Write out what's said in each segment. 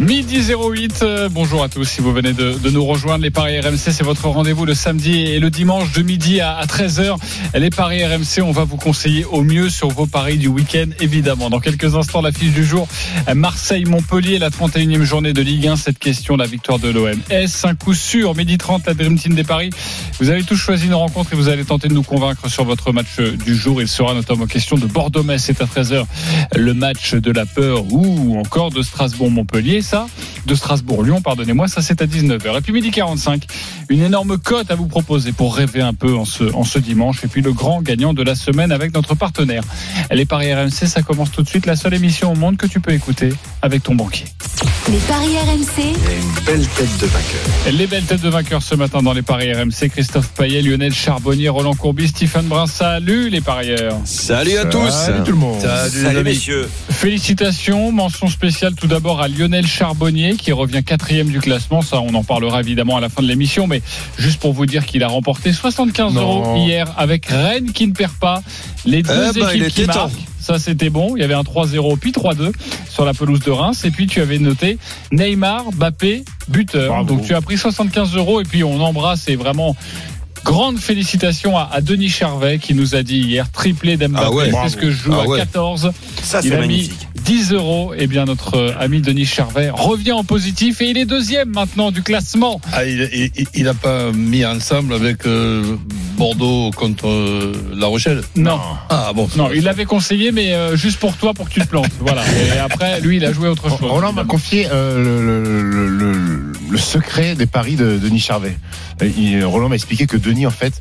Midi 08, euh, bonjour à tous. Si vous venez de, nous rejoindre, les Paris RMC, c'est votre rendez-vous le samedi et le dimanche de midi à, à 13h. Les Paris RMC, on va vous conseiller au mieux sur vos paris du week-end, évidemment. Dans quelques instants, la fiche du jour, Marseille-Montpellier, la 31e journée de Ligue 1. Cette question, la victoire de l'OM. Est-ce un coup sûr? Midi 30, la Dream Team des Paris. Vous avez tous choisi une rencontre et vous allez tenter de nous convaincre sur votre match du jour. Il sera notamment question de Bordeaux-Metz, c'est à 13h le match de la peur ou encore de Strasbourg-Montpellier ça, de Strasbourg-Lyon, pardonnez-moi, ça c'est à 19h. Et puis midi 45, une énorme cote à vous proposer pour rêver un peu en ce, en ce dimanche. Et puis le grand gagnant de la semaine avec notre partenaire. Les Paris RMC, ça commence tout de suite, la seule émission au monde que tu peux écouter avec ton banquier. Les paris RMC, une belle tête de vainqueur. Les belles têtes de vainqueurs ce matin dans les Paris RMC, Christophe Payet, Lionel Charbonnier, Roland Courbis, Stephen Brun. Salut les parieurs. Salut à tous. Salut tout le monde. Salut, messieurs. Félicitations, mention spéciale tout d'abord à Lionel Charbonnier qui revient quatrième du classement. Ça, on en parlera évidemment à la fin de l'émission, mais juste pour vous dire qu'il a remporté 75 Non. euros hier avec Rennes qui ne perd pas. Les deux Eh ben, équipes qui marquent. Ça, c'était bon. Il y avait un 3-0 puis 3-2 sur la pelouse de Reims. Et puis, tu avais noté Neymar, Bappé, buteur. Bravo. Donc, tu as pris 75 euros. Et puis, on embrasse et vraiment grande félicitations à, à Denis Charvet qui nous a dit hier triplé d'Mbappé. Ah ouais, c'est bravo. ce que je joue Ah à ouais. 14. Ça, Il a mis 10 euros. Et bien, notre euh, ami Denis Charvet revient en positif et il est deuxième maintenant du classement. Ah, il, il, il a pas mis ensemble avec euh, Bordeaux contre euh, La Rochelle? Non. Ah bon. Non, il l'avait conseillé, mais euh, juste pour toi, pour que tu te plantes. Voilà. Et après, lui, il a joué autre chose. Roland m'a confié euh, le, le- le- le- le secret des paris de Denis Charvet. Roland m'a expliqué que Denis, en fait,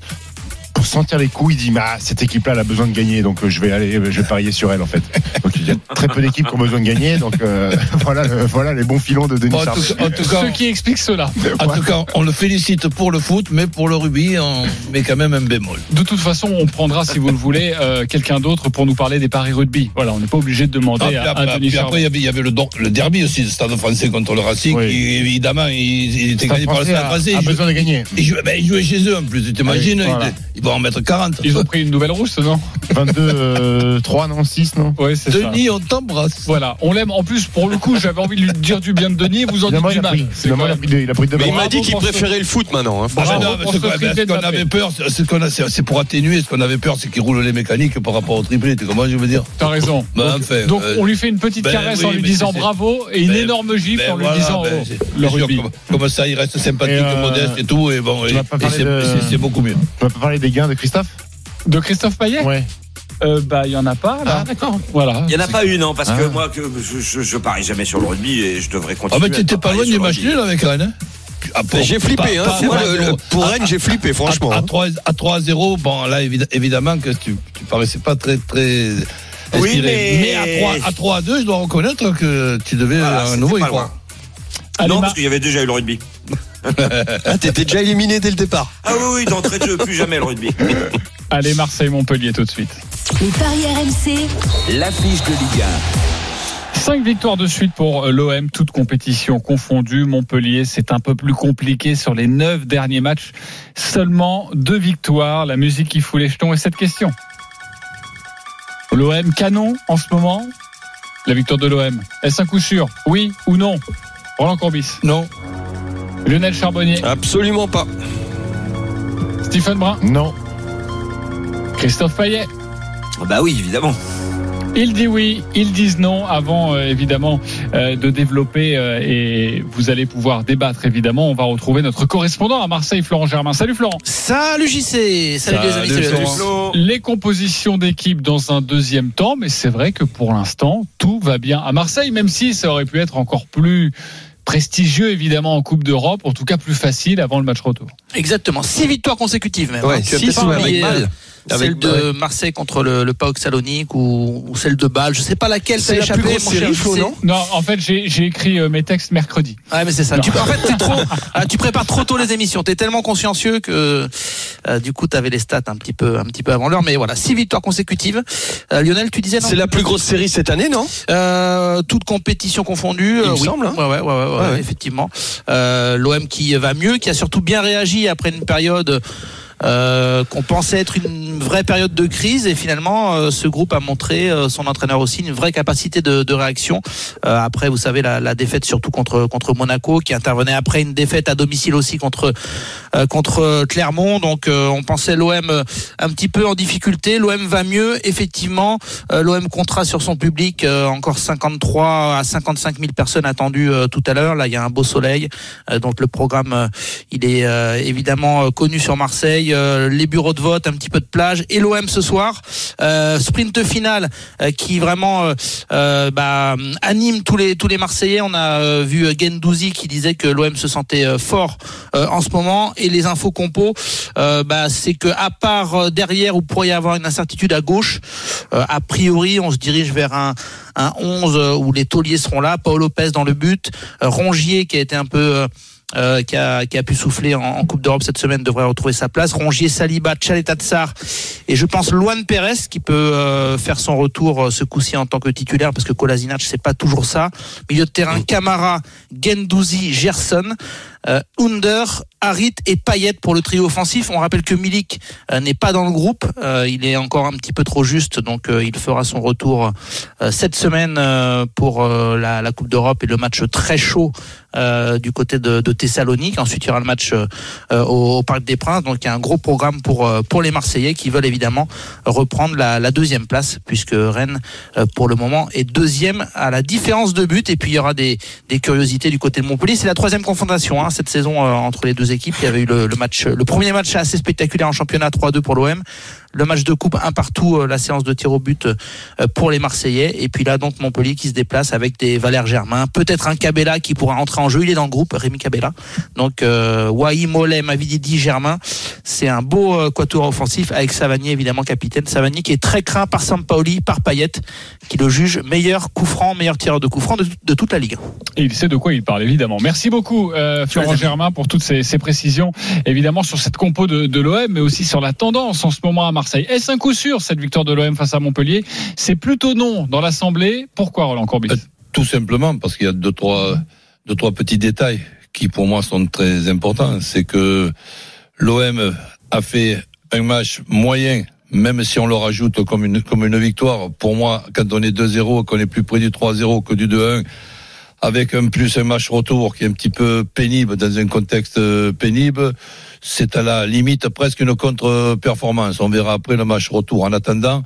sentir les coups, il dit bah, cette équipe-là, elle a besoin de gagner, donc euh, je vais aller, je vais parier sur elle, en fait. Donc il y a très peu d'équipes qui ont besoin de gagner, donc euh, voilà, le- voilà les bons filons de Denis Bon, en, tout, en tout cas, Ce qui explique cela. en tout cas, on le félicite pour le foot, mais pour le rugby, on met quand même un bémol. De toute façon, on prendra, si vous le voulez, euh, quelqu'un d'autre pour nous parler des paris rugby. Voilà, on n'est pas obligé de Ah, demander puis à, Denis puis après, il y avait, il y avait le, derby aussi, le Stade français contre le Racing. Oui. qui, évidemment, il, il était Stade gagné par le français Stade a, français. a Il jouait- besoin de gagner. il jouait, ben, il jouait chez eux en plus, tu t'imagines Oui, voilà. il, il va en mettre 40. Ils ont pris une nouvelle rousse, non 22, euh, 3, non 6, non Oui, c'est ça. Denis, on t'embrasse. Voilà, on l'aime. En plus, pour le coup, j'avais envie de lui dire du bien de Denis et vous en dites du mal. il a même- pris deux- il a pris deux Mais il ballons. m'a dit qu'il préférait le foot maintenant. hein. Ah, non, ce qu'on- ce avait peur, c'est- ce pour atténuer. Ce qu'on avait peur, c'est qu'il roule les mécaniques par rapport au triplé. Tu comprends, je veux dire? T'as raison. Bah, donc, enfin, donc, euh, on lui fait une petite ben caresse oui, en lui disant bravo et une ben, énorme gifle Ben en lui voilà, disant oh, le rugby. Comme, ça, il reste sympathique, Et, euh, modeste et tout. Et bon, c'est beaucoup mieux. Tu vas pas parler des gains de Christophe De Christophe Payet Ouais. Euh, Bah, il y en a pas là. Ah, d'accord. Voilà. Il n'y en a pas une, non, parce que Ah. moi, que je, je, je parie jamais sur le rugby et je devrais Ah, continuer. mais à t'étais pas loin du match nul avec Rennes. hein Ah, J'ai flippé. pas- hein. pas- Moi, pas- le- le- pour Rennes, j'ai flippé, franchement. À, hein. 3 à 3-0, bon, là, évid- évidemment que tu, tu paraissais pas très, très. Oui, inspiré. mais- à 3, à 3 à 2, je dois reconnaître que tu devais Voilà, à nouveau y croire. Allez, non, parce qu'il y avait déjà eu le rugby. Ah, t'étais déjà éliminé dès le départ. Ah oui, oui, d'entrée de jeu, plus jamais le rugby. Allez, Marseille-Montpellier tout de suite. Les paris RMC, L'affiche de Ligue Cinq victoires de suite pour euh, l'OM, toutes compétitions confondues. Montpellier, c'est un peu plus compliqué sur les neuf derniers matchs. Seulement deux victoires. La musique qui fout les jetons est cette question. L'OM canon en ce moment? La victoire de l'OM. Est-ce un coup sûr? Oui ou non? Roland Courbis. Non. Lionel Charbonnier. Absolument pas. Stephen Brun. Non. Christophe Payet. bah oui, évidemment. Ils disent oui, ils disent non avant euh, évidemment euh, de développer euh, et vous allez pouvoir débattre évidemment. On va retrouver notre correspondant à Marseille, Florent Germain. Salut Florent. Salut JC, salut, les amis, Salut, salut à Florent. tous. Flo. Les compositions d'équipe dans un deuxième temps, mais c'est vrai que pour l'instant tout va bien à Marseille, même si ça aurait pu être encore plus prestigieux évidemment en Coupe d'Europe, en tout cas plus facile avant le match retour. Exactement, six victoires consécutives même. Ouais, hein. Tu as six, peut-être ouais, oublié, avec mal. Avec- celle de Marseille contre le, le PAOK Salonique ou, ou celle de Bâle. Je sais pas laquelle C'est t'a la échappé. plus grosse mon cher série, Flo, non Non, en fait, j'ai j'ai écrit euh, mes textes mercredi. Ouais, mais c'est ça. Tu, en fait, t'es trop, ah, tu prépares trop tôt les émissions. T'es tellement consciencieux que euh, du coup, t'avais les stats un petit peu, un petit peu avant l'heure. Mais voilà, six victoires consécutives. Euh, Lionel, tu disais non C'est la plus grosse série cette année, non? Euh, toute compétition confondue. Il euh, me oui. semble, hein. Ouais, ouais, ouais, ouais, ouais, Ouais, ouais. effectivement. Euh, L'OM qui va mieux, qui a surtout bien réagi après une période. Euh, qu'on pensait être une vraie période de crise et finalement euh, ce groupe a montré euh, son entraîneur aussi une vraie capacité de, réaction Euh, après vous savez la, défaite surtout contre contre Monaco qui intervenait après une défaite à domicile aussi contre contre Clermont donc on pensait l'OM un petit peu en difficulté l'OM va mieux effectivement L'OM comptera sur son public encore 53 à 55 000 personnes attendues tout à l'heure. Là, il y a un beau soleil. Donc le programme, il est évidemment connu sur Marseille. Euh, les bureaux de vote, un petit peu de plage. Et l'OM ce soir, euh, sprint final euh, qui vraiment bah, anime tous les tous les Marseillais. On a vu Gendouzi qui disait que l'OM se sentait fort en ce moment. Et les infos compos, euh, bah, c'est que à part derrière où pourrait y avoir une incertitude à gauche, a priori, on se dirige vers un, un 11 euh, où les tauliers seront là. Paul Lopez dans le but. Rongier qui a été un peu... euh, qui, a, qui a pu souffler en, en Coupe d'Europe cette semaine devrait retrouver sa place. Rongier, Saliba, Tchaletatsar et je pense Luan Pérez qui peut euh, faire son retour euh, ce coup-ci en tant que titulaire parce que Kolasinac c'est pas toujours ça. Milieu de terrain Camara, Gendouzi, Gerson, euh, Under, Harit et Payet pour le trio offensif. On rappelle que Milik euh, n'est pas dans le groupe, Euh, il est encore un petit peu trop juste donc euh, il fera son retour euh, cette semaine euh, pour la, la Coupe d'Europe et le match très chaud du côté de, de Thessalonique. Ensuite, il y aura le match au, au Parc des Princes. Donc, il y a un gros programme pour pour les Marseillais qui veulent évidemment reprendre la, la deuxième place, puisque Rennes, pour le moment, est deuxième à la différence de but. Et puis, il y aura des, des curiosités du côté de Montpellier. C'est la troisième confrontation hein, cette saison euh, entre les deux équipes. Il y avait eu le, le match, le premier match assez spectaculaire en championnat 3-2 pour l'OM. Le match de coupe un partout, euh, la séance de tir au but euh, pour les Marseillais. Et puis là, donc Montpellier qui se déplace avec des Valère Germain, peut-être un Cabella qui pourra entrer en jeu. Il est dans le groupe, Rémi Cabella. Donc euh, Wai, Mollet, Mavididi, Germain. C'est un beau euh, quatuor offensif avec Savanier évidemment capitaine. Savanier qui est très craint par Sampaoli, par Payet, qui le juge meilleur coup franc, meilleur tireur de coup franc de, de toute la ligue. Et il sait de quoi il parle, évidemment. Merci beaucoup, euh, Florent. Germain, pour toutes ces, ces précisions, évidemment, sur cette compo de, de l'OM, mais aussi sur la tendance en ce moment à Marseille. Est-ce un coup sûr, cette victoire de l'OM face à Montpellier? C'est plutôt non dans l'Assemblée. Pourquoi, Roland Courbis Euh, Tout simplement parce qu'il y a deux trois, deux, trois petits détails qui pour moi sont très importants. C'est que l'OM a fait un match moyen, même si on le rajoute comme une, comme une victoire. Pour moi, quand on est 2-0, qu'on est plus près du 3-0 que du 2-1, avec un plus un match retour qui est un petit peu pénible dans un contexte euh, pénible, c'est à la limite presque une contre-performance. On verra après le match retour. En attendant,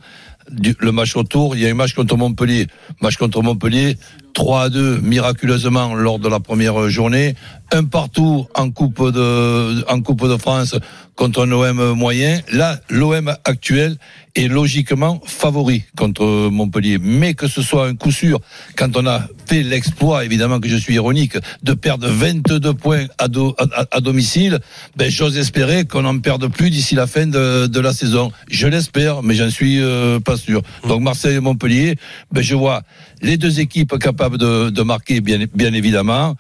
le match retour, il y a un match contre Montpellier. Match contre Montpellier, 3 à 2 miraculeusement lors de la première journée, un partout en Coupe de en Coupe de France contre un OM moyen. Là, l'OM actuel est logiquement favori contre Montpellier, mais que ce soit un coup sûr quand on a fait l'exploit évidemment que je suis ironique de perdre 22 points à, à domicile, ben j'ose espérer qu'on n'en perde plus d'ici la fin de, de la saison. Je l'espère, mais j'en suis euh, pas sûr. Donc Marseille et Montpellier, ben je vois les deux équipes capables de, marquer bien, bien évidemment,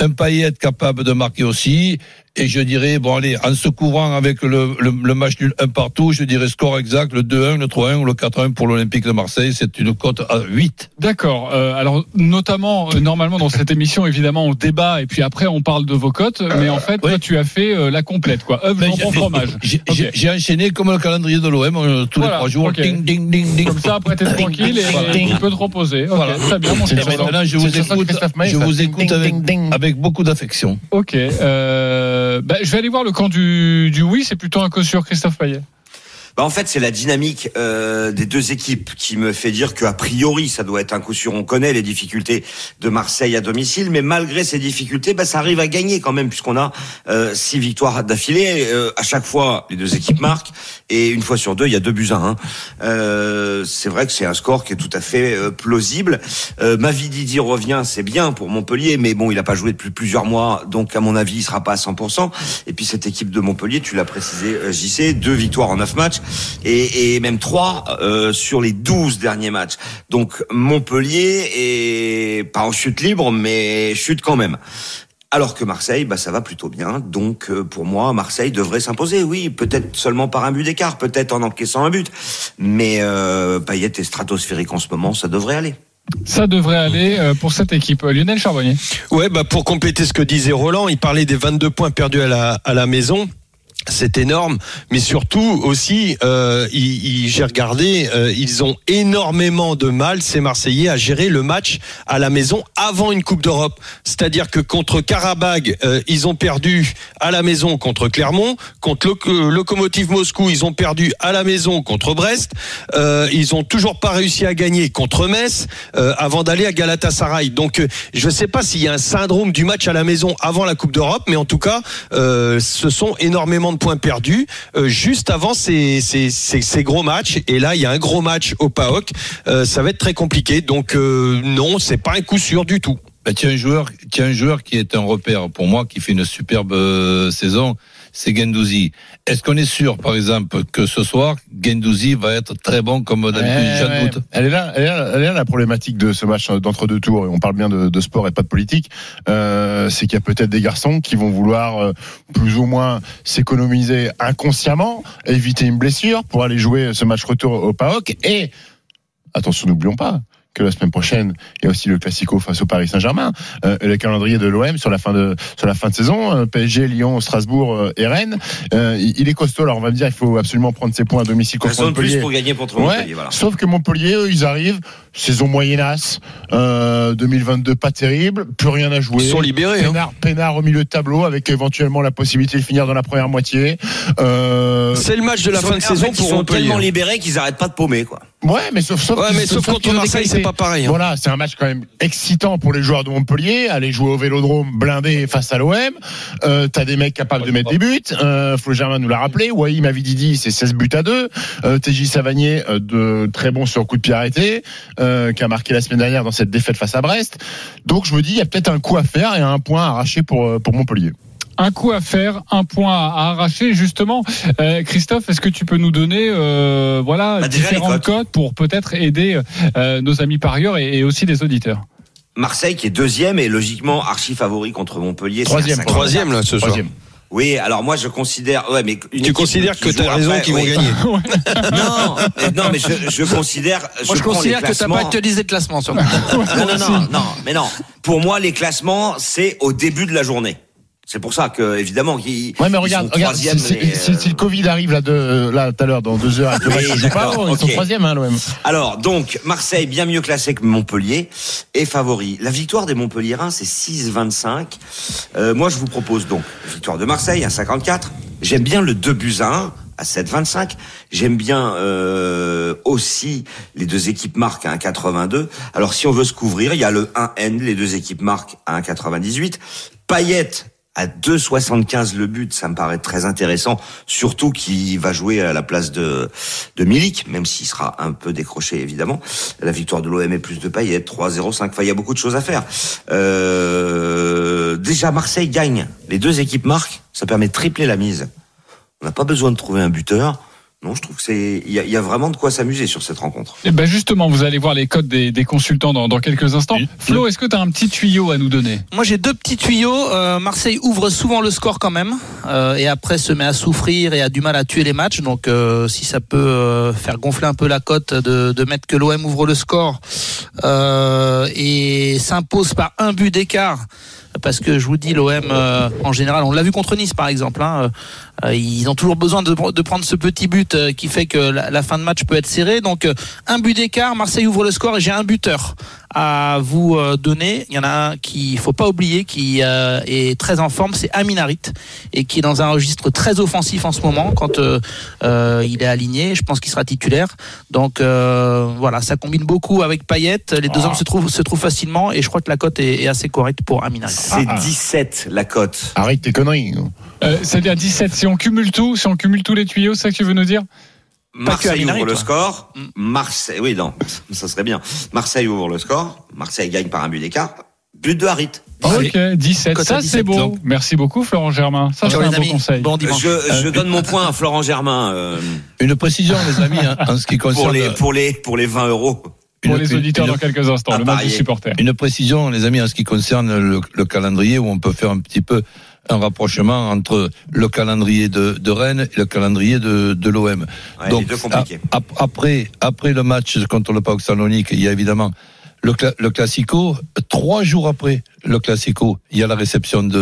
un Payet capable de marquer aussi, et je dirais, bon allez, en se couvrant avec le, le, le match nul un partout, je dirais score exact, le 2-1, le 3-1 ou le 4-1 pour l'Olympique de Marseille, c'est une cote à 8. D'accord. Euh, alors, notamment, euh, normalement, dans cette émission, évidemment, on débat et puis après, on parle de vos cotes. Mais en fait, oui. toi, tu as fait euh, la complète, quoi. œuvre, jambon, fromage. J'ai enchaîné comme le calendrier de l'OM, euh, tous Voilà, les trois jours, ding, ding, ding, ding. Comme ça, après, t'es tranquille et Voilà. tu peux te reposer. Voilà. Très bien, mon cher maintenant, je vous écoute, je vous écoute ding, avec, ding, ding. avec beaucoup d'affection. Ok. Euh, bah, je vais aller voir le camp du, du oui. C'est plutôt un coup sur Christophe Payet. Bah en fait, c'est la dynamique euh, des deux équipes qui me fait dire que a priori, ça doit être un coup sûr. On connaît les difficultés de Marseille à domicile, mais malgré ces difficultés, bah, ça arrive à gagner quand même, puisqu'on a euh, six victoires d'affilée. Euh, à chaque fois, les deux équipes marquent, et une fois sur deux, il y a deux buts à un. Euh, c'est vrai que c'est un score qui est tout à fait euh, plausible. Euh, Mavididi revient, c'est bien pour Montpellier, mais bon, il n'a pas joué depuis plusieurs mois, donc à mon avis, il sera pas à 100%. Et puis cette équipe de Montpellier, tu l'as précisé, JC, deux victoires en neuf matchs. Et, et même 3 euh, sur les 12 derniers matchs. Donc Montpellier est pas en chute libre, mais chute quand même. Alors que Marseille, bah, ça va plutôt bien. Donc, euh, pour moi, Marseille devrait s'imposer. Oui, peut-être seulement par un but d'écart, peut-être en encaissant un but. Mais euh, Payet est stratosphérique en ce moment, ça devrait aller. Ça devrait aller euh, pour cette équipe. Lionel Charbonnier. Ouais, bah pour compléter ce que disait Roland, il parlait des 22 points perdus à la, à la maison. C'est énorme, mais surtout aussi, euh, j'ai regardé, euh, ils ont énormément de mal, ces Marseillais, à gérer le match à la maison avant une Coupe d'Europe. C'est-à-dire que contre Karabag, euh, ils ont perdu à la maison contre Clermont, contre Loc- euh, Moscou, ils ont perdu à la maison contre Brest, ils ont toujours pas réussi à gagner contre Metz avant d'aller à Galatasaray. Donc, je ne sais pas s'il y a un syndrome du match à la maison avant la Coupe d'Europe, mais en tout cas, ce sont énormément de points perdus euh, juste avant ces, ces, ces, gros matchs. Et là, il y a un gros match au PAOK. Euh, ça va être très compliqué. Donc, euh, non, c'est pas un coup sûr du tout. Ben, tiens, un joueur, tiens, un joueur qui est un repère pour moi, qui fait une superbe saison, c'est Gendouzi. Est-ce qu'on est sûr, par exemple, que ce soir, Gendouzi va être très bon comme d'habitude ouais. Doute Elle est là, elle est là, elle est là la problématique de ce match d'entre deux tours. Et on parle bien de, de sport et pas de politique. Euh, c'est qu'il y a peut-être des garçons qui vont vouloir euh, plus ou moins s'économiser inconsciemment, éviter une blessure pour aller jouer ce match retour au PAOK. Et attention, n'oublions pas que la semaine prochaine, il y a aussi le Classico face au Paris Saint-Germain, euh, et le calendrier de l'OM sur la fin de sur la fin de saison, euh, PSG, Lyon, Strasbourg euh, et Rennes. Euh, il est costaud. Alors on va me dire, il faut absolument prendre ses points à domicile contre Raison de plus Montpellier. pour gagner contre Ouais, Montpellier. Voilà. Sauf que Montpellier, eux, ils arrivent, saison moyennasse, euh, 2022 pas terrible, plus rien à jouer. Ils sont libérés. hein. Pénard, Pénard au milieu de tableau avec éventuellement la possibilité de finir dans la première moitié. Euh, C'est le match de la fin de en saison fait, ils sont Montpellier. tellement libérés qu'ils arrêtent pas de paumer, quoi. Ouais, mais sauf, sauf, Ouais, mais sauf contre Marseille, c'est pas pareil. hein. Voilà, c'est un match quand même excitant pour les joueurs de Montpellier. Aller jouer au Vélodrome blindé face à l'OM. Euh, T'as des mecs capables de mettre des buts. Euh, Flo Germain nous l'a rappelé. Wahim Avididi, c'est 16 buts à 2. Euh, TJ Savanier, euh, de très bon sur coup de pied arrêté, euh, qui a marqué la semaine dernière dans cette défaite face à Brest. Donc je me dis, il y a peut-être un coup à faire et un point à arracher pour, euh, pour Montpellier. Un coup à faire, un point à arracher. Justement, Euh, Christophe, est-ce que tu peux nous donner, euh, voilà, Bah, différentes cotes pour peut-être aider euh, nos amis parieurs et, et aussi les auditeurs? Marseille qui est deuxième et logiquement archi favori contre Montpellier. c'est Troisième, à 50. Troisième, là, ce soir. Troisième. Oui, alors moi je considère. Ouais, mais une Tu considères que joue tu as raison qu'ils vont oui. gagner Non, mais- non, mais je, je considère. Moi, je prends les considère que t'as pas actualisé le classement sur Non, non, non, non, mais non. Pour moi, les classements, c'est au début de la journée. C'est pour ça que, évidemment, qu'ils. Ouais, mais regarde, sont regarde, troisième, si, mais, si- si le Covid arrive là, de, là tout à l'heure dans deux heures, Oui, qui joue pas, ils sont ok. troisième, hein, l'OM. Alors, donc, Marseille, bien mieux classé que Montpellier, est favori. La victoire des Montpelliérains, c'est 6-25. Euh, moi, je vous propose donc, victoire de Marseille à 54. J'aime bien le 2 buts à 1 à 7,25. J'aime bien euh, aussi les deux équipes marquent à 1,82. Alors, si on veut se couvrir, il y a le 1N, les deux équipes marquent à 1,98. Payet à 2,75 le but, ça me paraît très intéressant, surtout qu'il va jouer à la place de, de Milik, même s'il sera un peu décroché évidemment. La victoire de l'OM est plus de Payet, 3,05. Enfin, il y a beaucoup de choses à faire. Euh, déjà, Marseille gagne. Les deux équipes marquent, ça permet de tripler la mise. On n'a pas besoin de trouver un buteur. Non, je trouve que c'est, il y a, il y a vraiment de quoi s'amuser sur cette rencontre. Eh ben justement, vous allez voir les codes des, des consultants dans, dans quelques instants. Flo, est-ce que tu as un petit tuyau à nous donner? Moi j'ai deux petits tuyaux. Euh, Marseille ouvre souvent le score quand même euh, et après se met à souffrir et a du mal à tuer les matchs. Donc euh, si ça peut euh, faire gonfler un peu la cote de, de mettre que l'OM ouvre le score euh, et s'impose par un but d'écart. Parce que je vous dis, l'OM, euh, en général, on l'a vu contre Nice par exemple, hein, euh, ils ont toujours besoin de, de prendre ce petit but euh, qui fait que la, la fin de match peut être serrée. Donc euh, un but d'écart, Marseille ouvre le score et j'ai un buteur à vous euh, donner. Il y en a un qui faut pas oublier, qui euh, est très en forme, c'est Aminarit et qui est dans un registre très offensif en ce moment quand euh, euh, il est aligné. Je pense qu'il sera titulaire. Donc euh, voilà, ça combine beaucoup avec Payet. Les deux Ah. hommes se trouvent se trouvent facilement et je crois que la cote est, est assez correcte pour Aminarit. C'est Ah, ah. 17 la cote. Arrête tes conneries. euh, C'est-à-dire 17. Si on cumule tout, si on cumule tous les tuyaux, c'est ça que tu veux nous dire? Marseille ouvre le score. Mm. Marseille, oui, non, ça serait bien. Marseille ouvre le score. Marseille gagne par un but d'écart. But de Harit. Ok, 17. Cote à Ça, c'est 17, beau. donc. Merci beaucoup, Florent Germain. Ça, c'est un bon conseil. Bon. Je, je donne mon point à Florent Germain euh, Une précision, les amis, hein, en ce qui pour concerne les pour les pour les 20 euros. Pour une- les auditeurs une- dans quelques instants, le match du parier. supporter. Une précision, les amis, en ce qui concerne le, le calendrier, où on peut faire un petit peu un rapprochement entre le calendrier de, de Rennes et le calendrier de, de l'OM. Ouais, a- ap- après, après le match contre le PAOK Salonique, il y a évidemment le, cla- le Classico. Trois jours après le Classico, il y a la réception de,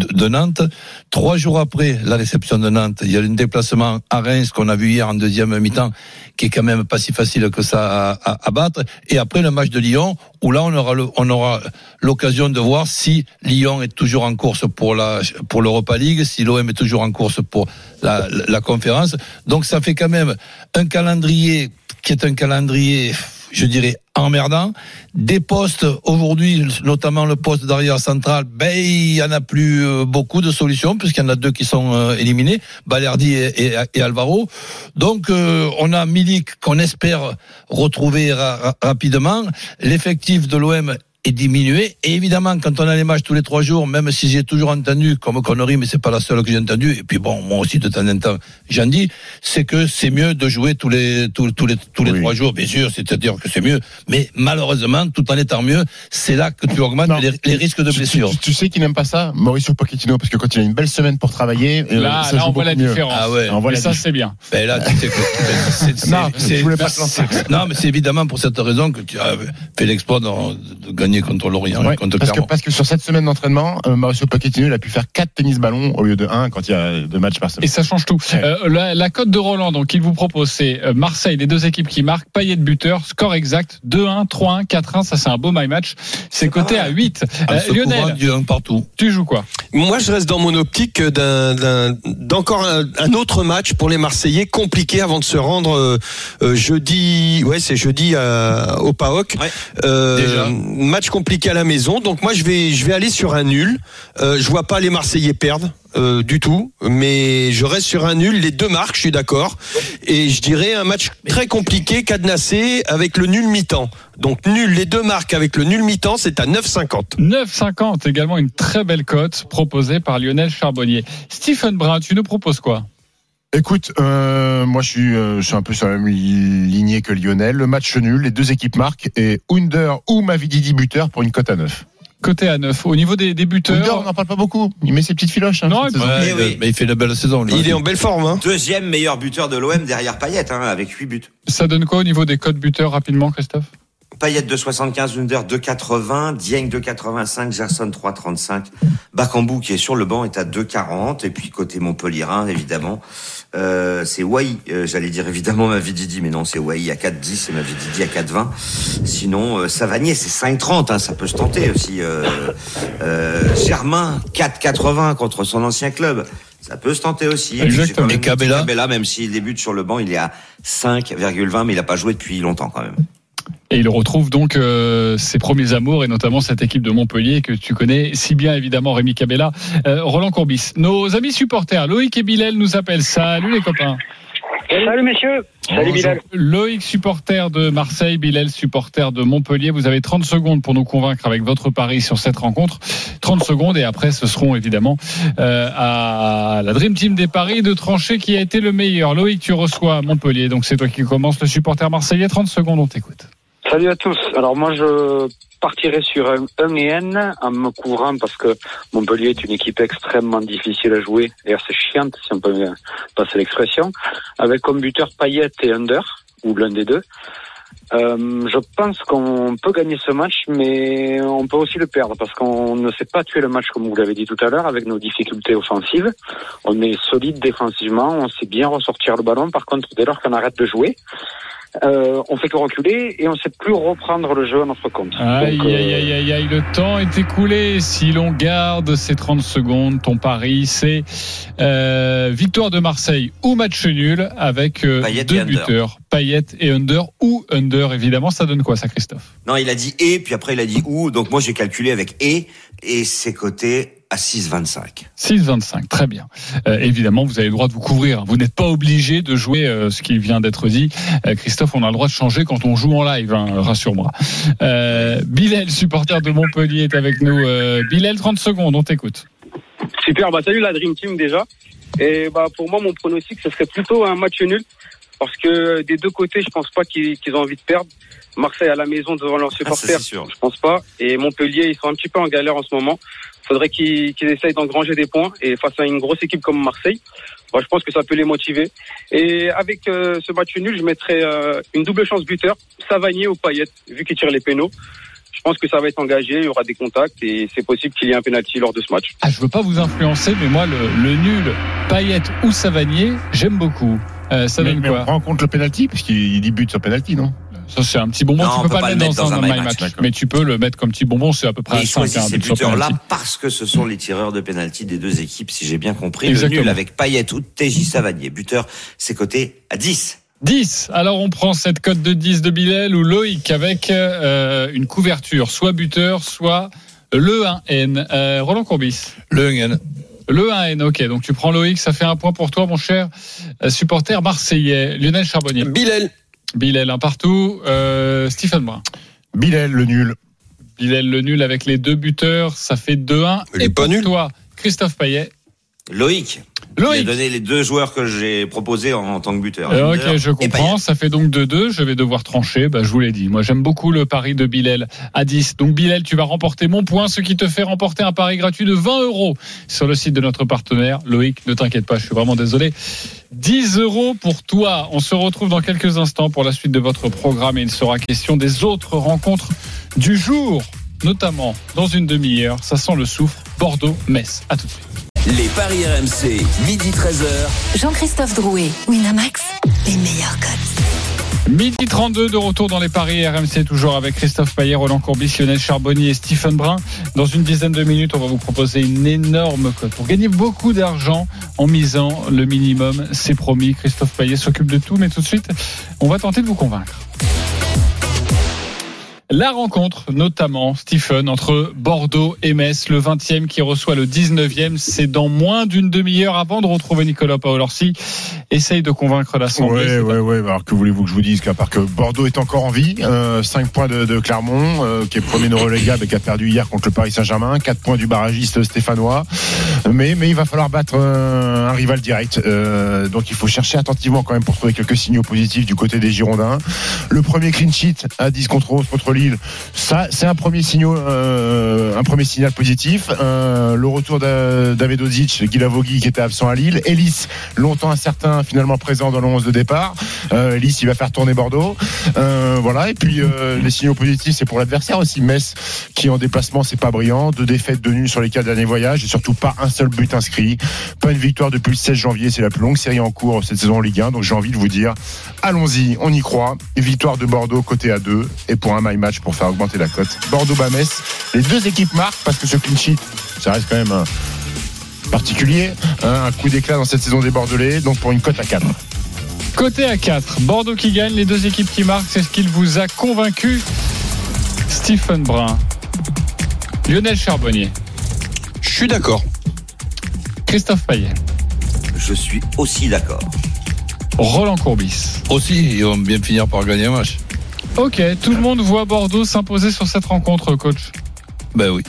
de, de Nantes. Trois jours après la réception de Nantes, il y a un déplacement à Reims qu'on a vu hier en deuxième mi-temps, qui est quand même pas si facile que ça à, à- à battre. Et après le match de Lyon, où là on aura on aura l'occasion de voir si Lyon est toujours en course pour la pour l'Europa League, si l'OM est toujours en course pour la, la conférence. Donc ça fait quand même un calendrier qui est un calendrier, je dirais, emmerdant. Des postes aujourd'hui, notamment le poste d'arrière central, ben il y en a plus euh, beaucoup de solutions puisqu'il y en a deux qui sont euh, éliminés, Balerdi et, Alvaro. Donc euh, on a Milik qu'on espère retrouver ra- ra- rapidement. L'effectif de l'OM est diminué. Et évidemment, quand on a les matchs tous les trois jours, même si j'ai toujours entendu comme connerie, mais c'est pas la seule que j'ai entendue, et puis bon, moi aussi de temps en temps, j'en dis, c'est que c'est mieux de jouer tous les tous, tous les tous les Oui. trois jours, bien sûr, c'est-à-dire que c'est mieux. Mais malheureusement, tout en étant mieux, c'est là que tu augmentes les, les risques de blessure. Tu, tu sais qui n'aime pas ça Mauricio Pochettino, parce que quand il a une belle semaine pour travailler, euh, Là, ça là, joue on voit la mieux. différence. Ah ouais. On voit Et la ça, c'est bien. Ben là, tu sais que c'est- c'est- Non, je voulais pas te lancer. c'est- Non, mais c'est évidemment pour cette raison que tu as fait l'exploit de, de gagner contre l'Orient, Ouais, contre parce, que, parce que sur cette semaine d'entraînement, euh, Mauricio Pochettino, il a pu faire 4 tennis ballons au lieu de 1 quand il y a deux matchs par Et semaine. ça change tout. Ouais. Euh, la, la cote de Roland, donc, qu'il vous propose, c'est euh, Marseille, les deux équipes qui marquent, Payet de buteur, score exact, 2-1, 3-1, 4-1. Ça, c'est un beau my match. C'est coté à 8. En Euh, Lionel, du un partout. tu joues quoi? Moi, je reste dans mon optique d'encore un, un autre match pour les Marseillais compliqué avant de se rendre euh, euh, jeudi. Ouais, c'est jeudi au PAOK. Ouais. Euh, Déjà. Compliqué à la maison. Donc moi, je vais, je vais aller sur un nul. Euh, je vois pas les Marseillais perdre. euh, du tout, mais je reste sur un nul, les deux marques, je suis d'accord, et je dirais un match très compliqué, cadenassé, avec le nul mi-temps. Donc nul, les deux marques avec le nul mi-temps, c'est à 9,50. 9,50, également une très belle cote proposée par Lionel Charbonnier. Stephen Brun, tu nous proposes quoi? Écoute, euh, moi je suis, euh, je suis un peu sur la même li- lignée que Lionel. Le match nul, les deux équipes marquent et Under ou Mavididi buteur pour une cote à 9. Côté à 9. Au niveau des, des Under, on buteurs, n'en parle pas beaucoup. Il met ses petites filoches. Hein, Non, cette et saison. Ouais, oui. mais il fait une belle saison. lui. Il est en belle forme, hein Deuxième meilleur buteur de l'OM derrière Payet, hein, avec 8 buts. ça donne quoi au niveau des codes buteurs rapidement, Christophe? Payet 2,75, Under 2,80, Dieng 2,85, Gerson 3,35, Bakambu qui est sur le banc est à 2,40 et puis côté Montpellierin évidemment euh, c'est Wai, euh, j'allais dire évidemment Mavididi mais non c'est Wai à 4,10 et Mavididi à 4,20. Sinon euh, Savanier c'est 5,30 hein, ça peut se tenter aussi. Euh, euh, Germain 4,80 contre son ancien club. Ça peut se tenter aussi. Exactement. Et Cabella Cabella, même s'il débute sur le banc, il est à 5,20, mais il n'a pas joué depuis longtemps quand même. Et il retrouve donc euh, ses premiers amours et notamment cette équipe de Montpellier que tu connais si bien évidemment Rémi Cabella, Euh, Roland Courbis. Nos amis supporters Loïc et Bilal nous appellent. Salut les copains. Salut messieurs. Salut Bilal. Loïc supporter de Marseille, Bilal supporter de Montpellier. Vous avez 30 secondes pour nous convaincre avec votre pari sur cette rencontre. 30 secondes et après ce seront évidemment euh, à la Dream Team des paris de trancher qui a été le meilleur. Loïc, tu reçois Montpellier, donc c'est toi qui commence le supporter marseillais. 30 secondes, on t'écoute. Salut à tous. Alors moi je partirai sur un 1 et N en me couvrant parce que Montpellier est une équipe extrêmement difficile à jouer et assez chiante si on peut passer l'expression. Avec comme buteur Payet et Under ou l'un des deux. Euh, je pense qu'on peut gagner ce match, mais on peut aussi le perdre parce qu'on ne sait pas tuer le match comme vous l'avez dit tout à l'heure avec nos difficultés offensives. On est solide défensivement, on sait bien ressortir le ballon. Par contre, dès lors qu'on arrête de jouer, euh, on fait que reculer et on sait plus reprendre le jeu à notre compte. Aïe, Donc, euh, aïe, aïe, aïe, aïe, le temps est écoulé. Si l'on garde ces 30 secondes, ton pari, c'est euh, victoire de Marseille ou match nul avec euh, deux buteurs, Payet et Under ou Under, évidemment. Ça donne quoi, ça, Christophe? Non, il a dit et, puis après il a dit ou, donc moi j'ai calculé avec et, et c'est coté à 6,25. 6,25, très bien. Euh, évidemment, vous avez le droit de vous couvrir. Vous n'êtes pas obligé de jouer euh, ce qui vient d'être dit. Euh, Christophe, on a le droit de changer quand on joue en live, hein, rassure-moi. Euh, Bilal, supporter de Montpellier, est avec nous. Euh, Bilal, 30 secondes, on t'écoute. Super, bah salut la Dream Team déjà. Et bah pour moi mon pronostic ce serait plutôt un match nul parce que des deux côtés je pense pas qu'ils qu'ils ont envie de perdre. Marseille à la maison devant leurs supporters, c'est sûr. je pense pas. Et Montpellier ils sont un petit peu en galère en ce moment. Faudrait qu'ils qu'ils essayent d'engranger des points et face à une grosse équipe comme Marseille, bah, je pense que ça peut les motiver. Et avec euh, ce match nul, je mettrais euh, une double chance buteur, Savanier ou Payet, vu qu'ils tirent les pénaux. Je pense que ça va être engagé, il y aura des contacts et c'est possible qu'il y ait un penalty lors de ce match. Ah, je veux pas vous influencer, mais moi, le, le nul, Payet ou Savanier, j'aime beaucoup. Euh, ça mais, donne mais quoi on prend en compte le penalty, puisqu'il dit but sur penalty, non? Ça, c'est un petit bonbon. Non, tu peux peut pas, le mettre dans, un, my match. d'accord. Mais tu peux le mettre comme petit bonbon, c'est à peu près Mais à ils 5 choisissent hein, ces buteurs-là parce que ce sont les tireurs de pénalty des deux équipes, si j'ai bien compris. Exactement. Le nul avec Payet ou TJ Savanier. Buteur, c'est coté à 10. 10. Alors on prend cette cote de 10 de Bilal ou Loïc avec euh, une couverture, soit buteur, soit le 1N. Euh, Roland Courbis. Le N. Le 1N, ok. Donc tu prends Loïc, ça fait un point pour toi, mon cher euh, supporter marseillais. Lionel Charbonnier. Bilal. Bilal, un partout. Euh, Stephen Brun. Bilal, le nul. Bilal, le nul avec les deux buteurs, ça fait 2-1. Il est Et pas pour nul. toi, Christophe Payet. Loïc. Il a Loïc. donné les deux joueurs que j'ai proposés en, en tant que buteur. Euh, ok, je et comprends. Payet. Ça fait donc 2-2. Je vais devoir trancher. Bah, je vous l'ai dit. Moi, j'aime beaucoup le pari de Bilal à 10. Donc, Bilal, tu vas remporter mon point, ce qui te fait remporter un pari gratuit de 20 euros sur le site de notre partenaire. Loïc, ne t'inquiète pas, je suis vraiment désolé. 10 euros pour toi. On se retrouve dans quelques instants pour la suite de votre programme et il sera question des autres rencontres du jour, notamment dans une demi-heure. Ça sent le soufre. Bordeaux-Metz. À tout de suite. Les paris RMC, midi 13h. Jean-Christophe Drouet, Winamax, les meilleurs cotes. Midi 32 de retour dans les paris RMC, toujours avec Christophe Payet, Roland Courbis, Lionel Charbonnier et Stephen Brun. Dans une dizaine de minutes, on va vous proposer une énorme cote pour gagner beaucoup d'argent en misant le minimum. C'est promis. Christophe Payet s'occupe de tout, mais tout de suite, on va tenter de vous convaincre. La rencontre, notamment, Stephen, entre Bordeaux et Metz, le 20e qui reçoit le 19e, c'est dans moins d'une demi-heure avant de retrouver Nicolas Paolorsi. Essaye de convaincre l'Assemblée. C'est ouais, ouais. Alors que voulez-vous que je vous dise qu'à part que Bordeaux est encore en vie, euh, 5 points de, de Clermont, euh, qui est premier non relégable et qui a perdu hier contre le Paris Saint-Germain, 4 points du barragiste stéphanois. Mais, mais il va falloir battre euh, un rival direct. Euh, donc il faut chercher attentivement quand même pour trouver quelques signaux positifs du côté des Girondins. Le premier clean sheet à 10 contre 11 contre Ça c'est un premier signal, euh, un premier signal positif. Euh, le retour d'A- Davidovic, Guilavogui qui était absent à Lille, Ellis longtemps incertain finalement présent dans le 11 de départ. Euh, Ellis il va faire tourner Bordeaux. Euh, voilà et puis les signaux positifs c'est pour l'adversaire aussi. Metz qui en déplacement c'est pas brillant, deux défaites de nuls sur les quatre derniers voyages et surtout pas un seul but inscrit. Pas une victoire depuis le 16 janvier, c'est la plus longue série en cours cette saison en Ligue 1. Donc j'ai envie de vous dire, allons-y, on y croit. Victoire de Bordeaux côté à 2 et pour un my pour faire augmenter la cote. Bordeaux-Bamès, les deux équipes marquent parce que ce clean sheet, ça reste quand même un particulier, hein, un coup d'éclat dans cette saison des Bordelais. Donc pour une cote à 4. Côté à 4, Bordeaux qui gagne, les deux équipes qui marquent, c'est ce qu'il vous a convaincu Stephen Brun. Lionel Charbonnier. Je suis d'accord. Christophe Payet. Je suis aussi d'accord. Roland Courbis. Aussi, ils vont bien finir par gagner un match. Ok, tout le monde voit Bordeaux s'imposer sur cette rencontre, coach. Ben oui.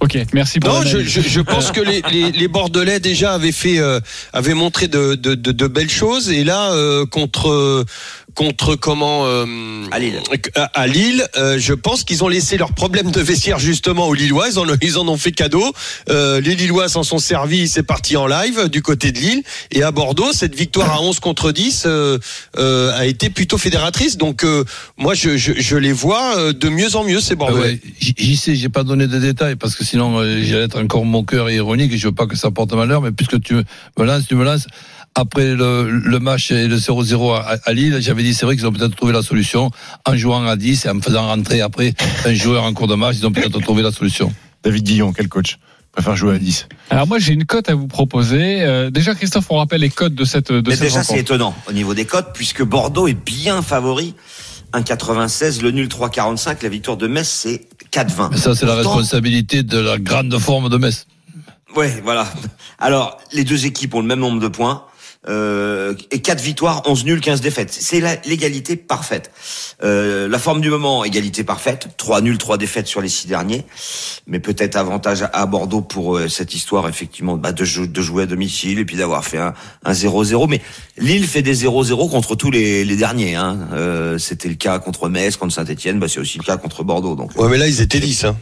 Ok, merci pour Non, je, l'analyse. je, je pense que les, les, les Bordelais déjà avaient fait, euh, avaient montré de, de, de, de belles choses et là euh, contre contre comment euh, À Lille. à, à Lille, euh, je pense qu'ils ont laissé leurs problèmes de vestiaire justement aux Lillois. Ils en, ils en ont fait cadeau. Euh, les Lillois s'en sont servis. C'est parti en live du côté de Lille et à Bordeaux, cette victoire à 11 contre 10 euh, euh, a été plutôt fédératrice. Donc euh, moi, je, je, je les vois euh, de mieux en mieux ces Ah ouais, J- J'y sais, j'ai pas donné de détails parce que sinon euh, j'allais être encore moqueur et ironique et je veux pas que ça porte malheur. Mais puisque tu me lances, tu me lances. Après le, le match et le 0-0 à, à Lille, j'avais dit c'est vrai qu'ils ont peut-être trouvé la solution en jouant à 10 et en me faisant rentrer après un joueur en cours de match. Ils ont peut-être trouvé la solution. David Guillon, quel coach préfère jouer à 10 Alors moi j'ai une cote à vous proposer. Euh, déjà Christophe, on rappelle les cotes de cette de Mais cette déjà, c'est étonnant au niveau des cotes, puisque Bordeaux est bien favori. 1,96, le nul 3,45, la victoire de Metz, c'est 4,20. Mais ça, c'est la responsabilité de la grande forme de Metz. Ouais, voilà. Alors, les deux équipes ont le même nombre de points. Euh, et 4 victoires, 11 nuls, 15 défaites. C'est l'égalité parfaite. Euh, la forme du moment, égalité parfaite. 3 nuls, 3 défaites sur les 6 derniers. Mais peut-être avantage à- Bordeaux pour euh, cette histoire, effectivement, bah, de, jou- de jouer à domicile et puis d'avoir fait un un 0-0. Mais Lille fait des 0-0 contre tous les, les derniers. Hein. Euh, C'était le cas contre Metz, contre Saint-Etienne. Bah, c'est aussi le cas contre Bordeaux. Donc, Ouais, mais là, ils étaient 10. Hein.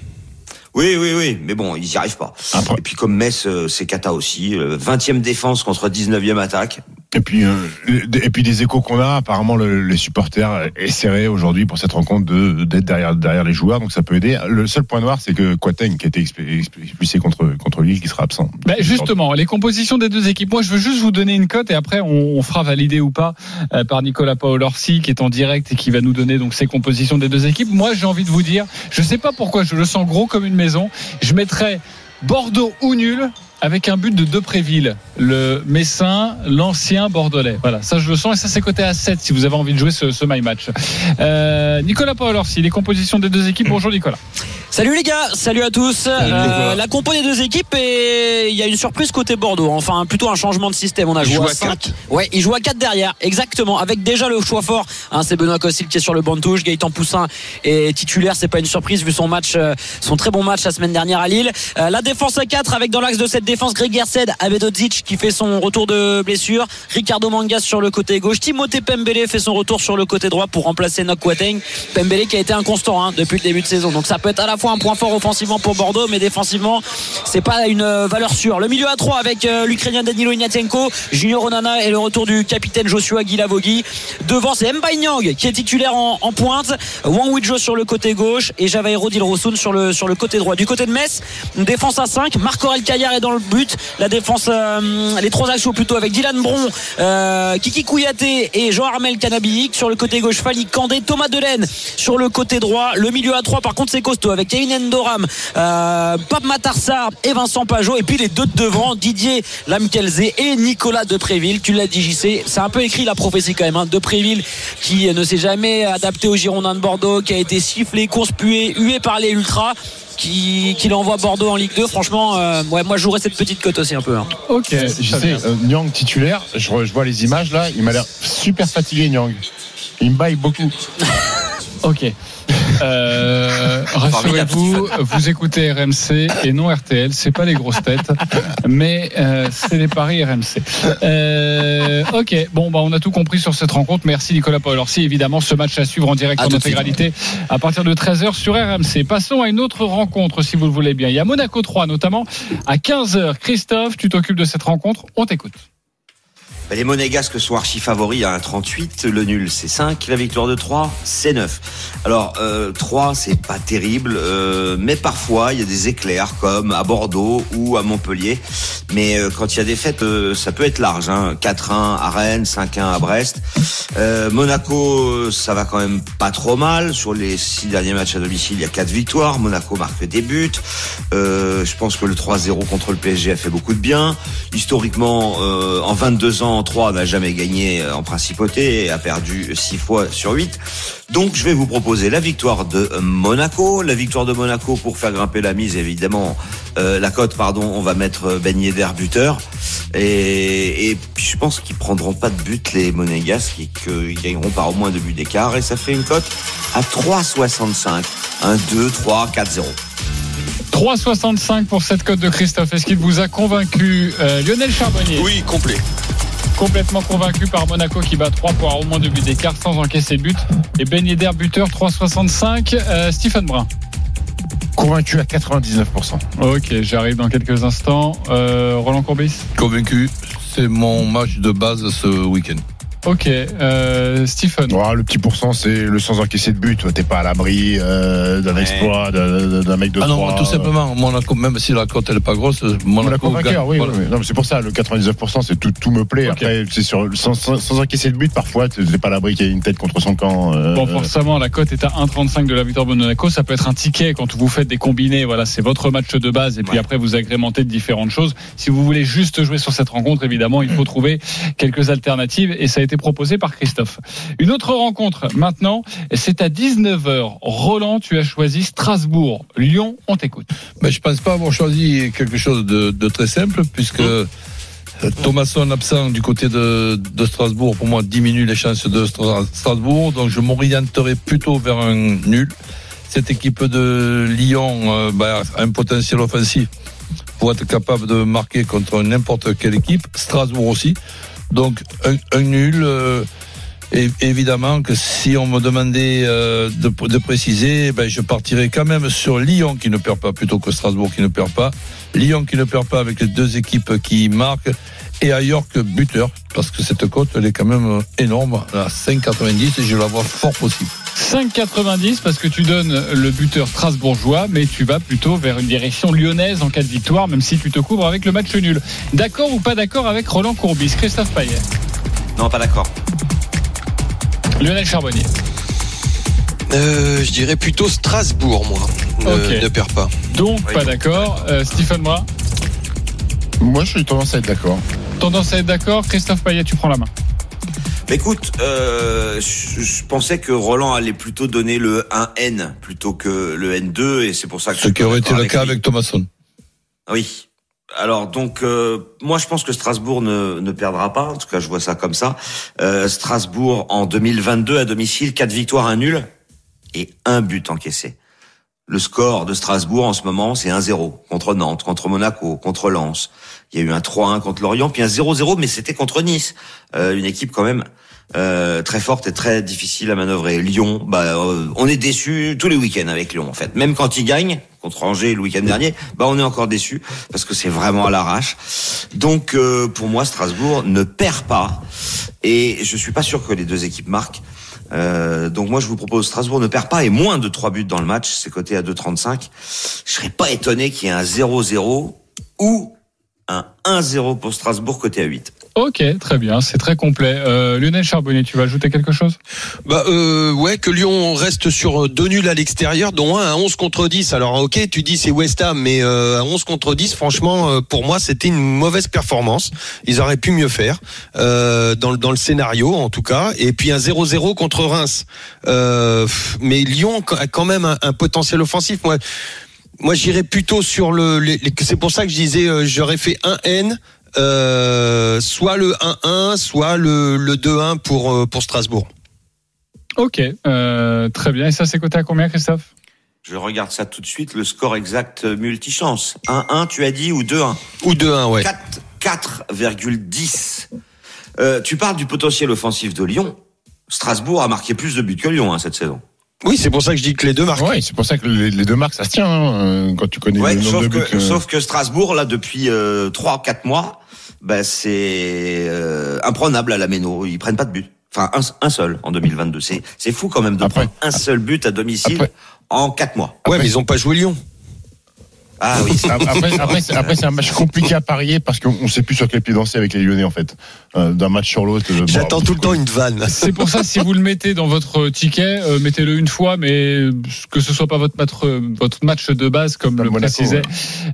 Oui, oui, oui, mais bon, ils y arrivent pas. Et puis comme Metz, euh, c'est Kata aussi. euh, 20e défense contre 19e attaque. Et puis, euh, et puis des échos qu'on a, apparemment le- les supporters essaieraient aujourd'hui pour cette rencontre de d'être derrière derrière les joueurs, donc ça peut aider. Le seul point noir, c'est que Quateng qui a été expulsé contre contre Lille, qui sera absent. Ben justement, les compositions des deux équipes. Moi, je veux juste vous donner une cote et après, on, on fera valider ou pas euh, par Nicolas Paolorsi qui est en direct et qui va nous donner donc ses compositions des deux équipes. Moi, j'ai envie de vous dire, je sais pas pourquoi, je le sens gros comme une maison. Je mettrais Bordeaux ou nul avec un but de Depréville, le Messin, l'ancien Bordelais. Voilà, ça je le sens et ça c'est coté à 7 si vous avez envie de jouer ce, ce my match. Euh, Nicolas Paolorsi, les compositions des deux équipes. Bonjour Nicolas. Salut les gars, salut à tous. Euh, la compo des deux équipes et il y a une surprise côté Bordeaux. Enfin, plutôt un changement de système. On a Il joué joue à à 5. quatre. Ouais, il joue à 4 derrière, exactement. Avec déjà le choix fort. Hein, c'est Benoît Cossil qui est sur le banc de touche. Gaëtan Poussin est titulaire. C'est pas une surprise vu son match, euh, son très bon match la semaine dernière à Lille. Euh, la défense à 4 avec dans l'axe de cette défense Greg Gersed, Abedodzic qui fait son retour de blessure. Ricardo Mangas sur le côté gauche. Timothée Pembele fait son retour sur le côté droit pour remplacer Nok Kwateng. Pembele qui a été inconstant hein, depuis le début de saison. Donc ça peut être à la fois un point fort offensivement pour Bordeaux, mais défensivement, c'est pas une euh, valeur sûre. Le milieu à 3 avec euh, l'Ukrainien Danilo Ignatenko, Junior Onana et le retour du capitaine Joshua Guilavogui. Devant, c'est Mbaye Nyang qui est titulaire en, pointe. Wang Wijo sur le côté gauche et Javairo Dilrosun sur le, sur le côté droit. Du côté de Metz, défense à 5. Marc Aurel Caillard est dans le but. La défense, euh, les trois axes plutôt avec Dylan Bron, euh, Kiki Kouyaté et Jean-Armel Canabillic. Sur le côté gauche, Fali Kandé, Thomas Delaine sur le côté droit. Le milieu à 3 par contre c'est costaud avec Kevin Endoram, euh, Pape Matarsar et Vincent Pajot. Et puis les deux de devant, Didier Lamkelze et Nicolas Depréville. Tu l'as dit JC, c'est un peu écrit la prophétie quand même. Hein. Depréville qui ne s'est jamais adapté aux Girondins de Bordeaux, qui a été sifflé, conspué, hué par les Ultras. Qui, qui l'envoie Bordeaux en Ligue 2 franchement euh, ouais moi je jouerais cette petite cote aussi un peu hein. Ok, Je sais, euh, Nyang titulaire, je, re- je vois les images là, il m'a l'air super fatigué Nyang. Il me baille beaucoup. Ok. Euh, Rassurez-vous, vous écoutez RMC et non RTL. C'est pas les grosses têtes, mais euh, c'est les paris RMC. Euh, ok. Bon, bah on a tout compris sur cette rencontre. Merci Nicolas Paolorsi. Évidemment, ce match à suivre en direct À en intégralité à partir de 13h sur RMC. Passons à une autre rencontre, si vous le voulez bien. Il y a Monaco 3 notamment à 15h. Christophe, tu t'occupes de cette rencontre. On t'écoute. Bah, les Monégasques sont archi favoris à 1,38. Le nul, c'est 5. La victoire de 3, c'est 9. Alors, euh, 3, c'est pas terrible. euh, mais parfois, il y a des éclairs comme à Bordeaux ou à Montpellier. Mais euh, quand il y a des fêtes, euh, ça peut être large. Hein. 4-1 à Rennes, 5-1 à Brest. Euh, Monaco, ça va quand même pas trop mal. Sur les six derniers matchs à domicile, il y a 4 victoires. Monaco marque des buts. Euh, je pense que le 3-0 contre le PSG a fait beaucoup de bien. Historiquement, en 22 ans, 3 n'a jamais gagné euh, en principauté et a perdu 6 fois sur 8. Donc je vais vous proposer la victoire de Monaco. La victoire de Monaco pour faire grimper la mise, évidemment. Euh, la cote, pardon, on va mettre Ben Yedder buteur. Et, et puis je pense qu'ils prendront pas de but les Monégasques et qu'ils gagneront par au moins deux buts d'écart. Et ça fait une cote à 3,65. 1, 2, 3, 4, 0. 3,65 pour cette cote de Christophe. Est-ce qu'il vous a convaincu euh, Lionel Charbonnier? Oui, complet. Complètement convaincu par Monaco qui bat 3 pour au moins 2 buts d'écart sans encaisser but. Et Ben Yedder buteur 3,65. Euh, Stephen Brun. Convaincu à 99%. Ok, j'arrive dans quelques instants. Euh, Roland Courbis? Convaincu, c'est mon match de base ce week-end. Ok, euh, Stephen. Ouais, le petit pourcent, c'est le sans encaisser de but. T'es pas à l'abri euh, d'un exploit, d'un d'un mec de Ah non, trois, tout simplement, Monaco, même si la cote elle est pas grosse, Monaco, Monaco vainqueur, gagne. oui. Voilà. oui. Non, mais c'est pour ça, le 99%, c'est tout, tout me plaît. Après, c'est sur sans, sans, sans encaisser de but, parfois, t'es pas à l'abri qu'il y ait une tête contre son camp. euh, Bon, forcément, la cote est à 1,35 de la victoire de Monaco. Ça peut être un ticket quand vous faites des combinés. Voilà, c'est votre match de base. Et puis après, vous agrémentez de différentes choses. Si vous voulez juste jouer sur cette rencontre, évidemment, il faut trouver quelques alternatives. Et ça a été été proposé par Christophe. Une autre rencontre maintenant, c'est à 19h. Roland, tu as choisi Strasbourg. Lyon, on t'écoute. Mais je pense pas avoir choisi quelque chose de, de très simple, puisque euh, Thomasson absent du côté de, de Strasbourg, pour moi, diminue les chances de Stra- Strasbourg. Donc je m'orienterai plutôt vers un nul. Cette équipe de Lyon euh, bah, a un potentiel offensif pour être capable de marquer contre n'importe quelle équipe. Strasbourg aussi. Donc un, nul. euh, évidemment que si on me demandait euh, de, préciser, ben, je partirais quand même sur Lyon qui ne perd pas plutôt que Strasbourg qui ne perd pas. Lyon qui ne perd pas avec les deux équipes qui marquent et à York buteur parce que cette cote elle est quand même énorme à 5,90 et je la vois fort possible. 5,90 parce que tu donnes le buteur strasbourgeois, mais tu vas plutôt vers une direction lyonnaise en cas de victoire, même si tu te couvres avec le match nul. D'accord ou pas d'accord avec Roland Courbis Christophe Payet Non, pas d'accord. Lionel Charbonnier Euh, je dirais plutôt Strasbourg, moi. Ne, Ok. ne perds pas. Donc, pas d'accord. Euh, Stephen Moi Moi, je suis tendance à être d'accord. Tendance à être d'accord. Christophe Payet, tu prends la main. Mais écoute, euh, je, pensais que Roland allait plutôt donner le 1N plutôt que le N2 et c'est pour ça que Ce qui aurait été le cas lui. avec Thomasson. Oui. Alors donc euh, moi je pense que Strasbourg ne, ne perdra pas. En tout cas je vois ça comme ça. Euh, Strasbourg en 2022 à domicile, quatre victoires, un nul et un but encaissé. Le score de Strasbourg en ce moment c'est 1-0 contre Nantes, contre Monaco, contre Lens. Il y a eu un 3-1 contre Lorient, puis un 0-0 mais c'était contre Nice, Euh, une équipe quand même euh, très forte et très difficile à manœuvrer. Lyon, bah, euh, on est déçu tous les week-ends avec Lyon en fait. Même quand ils gagnent contre Angers le week-end dernier, bah on est encore déçu parce que c'est vraiment à l'arrache. Donc euh, pour moi Strasbourg ne perd pas et je suis pas sûr que les deux équipes marquent. Euh, donc moi je vous propose Strasbourg ne perd pas et moins de 3 buts dans le match, c'est coté à 2,35. Je serais pas étonné qu'il y ait un 0-0 ou un 1-0 pour Strasbourg côté à 8. Ok, très bien, c'est très complet. Euh, Lionel Charbonnier, tu vas ajouter quelque chose? Bah euh, ouais que Lyon reste sur deux nuls à l'extérieur dont un à 11 contre 10. Alors OK, tu dis c'est West Ham mais euh, à 11 contre 10 franchement euh, pour moi c'était une mauvaise performance. Ils auraient pu mieux faire euh, dans le dans le scénario en tout cas et puis un 0-0 contre Reims. Euh, mais Lyon a quand même un, un potentiel offensif moi moi j'irais plutôt sur le les- les- c'est pour ça que je disais euh, j'aurais fait un N euh, soit le 1-1 soit le le 2-1 pour euh, pour Strasbourg. Ok, euh, très bien. Et ça, c'est coté à combien, Christophe? Je regarde ça tout de suite, le score exact euh, multichance. 1-1, tu as dit, ou 2-1 Ou 2-1, ouais. 4 4,10. Euh, tu parles du potentiel offensif de Lyon. Strasbourg a marqué plus de buts que Lyon hein, cette saison. Oui, c'est pour ça que je dis que les deux marquent. Oui, c'est pour ça que les, les deux marques, ça se tient hein, euh, quand tu connais Ouais, le nombre sauf, de buts. que, euh, sauf que Strasbourg, là, depuis euh, 3-4 mois, bah, c'est euh, imprenable à la Méno. Ils prennent pas de but. Enfin, un, un seul en 2022. C'est, c'est fou quand même de prendre un seul but à domicile Après- en 4 mois. Ouais, mais ils ont pas joué Lyon. Ah oui. après, c'est un match compliqué à parier parce qu'on ne sait plus sur quel pied danser avec les Lyonnais en fait. Euh, D'un match sur l'autre. euh, J'attends bon, tout le temps une vanne. C'est pour ça, si vous le mettez dans votre ticket, euh, mettez-le une fois, mais que ce soit pas votre match, votre match de base, comme le Monaco, précisait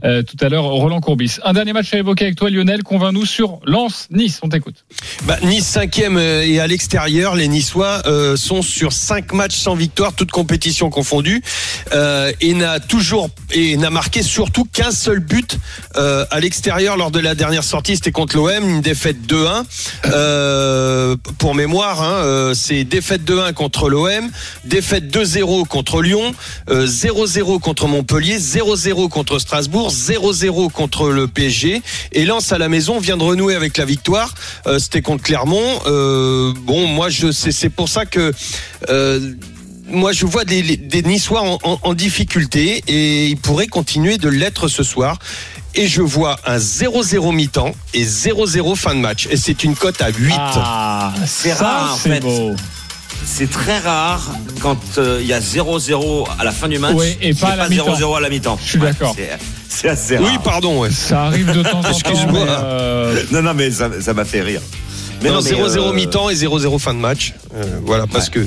euh, tout à l'heure Roland Courbis. Un dernier match à évoquer avec toi, Lionel. Convainc-nous sur Lens-Nice. On t'écoute. Bah, nice cinquième euh, et à l'extérieur, les Niçois euh, sont sur cinq matchs sans victoire, toutes compétitions confondues, euh, et n'a toujours et n'a marqué surtout qu'un seul but euh, à l'extérieur lors de la dernière sortie, c'était contre l'OM, une défaite 2-1. Euh, pour mémoire, hein, euh, c'est défaite 2-1 contre l'OM, défaite 2-0 contre Lyon, euh, 0-0 contre Montpellier, 0-0 contre Strasbourg, 0-0 contre le PSG, et Lens à la maison vient de renouer avec la victoire. Euh, c'était contre Clermont. Euh, bon, moi, c'est pour ça que. euh, moi, je vois des, des Niçois en, en- en difficulté et ils pourraient continuer de l'être ce soir. Et je vois un 0-0 mi-temps et 0-0 fin de match. Et c'est une cote à 8. Ah, C'est rare, en c'est fait. beau. C'est très rare quand euh, il y a 0-0 à la fin du match. Ouais, et pas y ait à la mi-temps. 0-0 à la mi-temps. Je suis d'accord. C'est, assez rare. Oui, pardon, ouais. Ça arrive de temps en temps. Excuse-moi. euh, Non, non, mais ça, m'a fait rire. Mais non, non, mais, 0-0 euh, mi-temps et 0-0 fin de match. Euh, voilà, parce que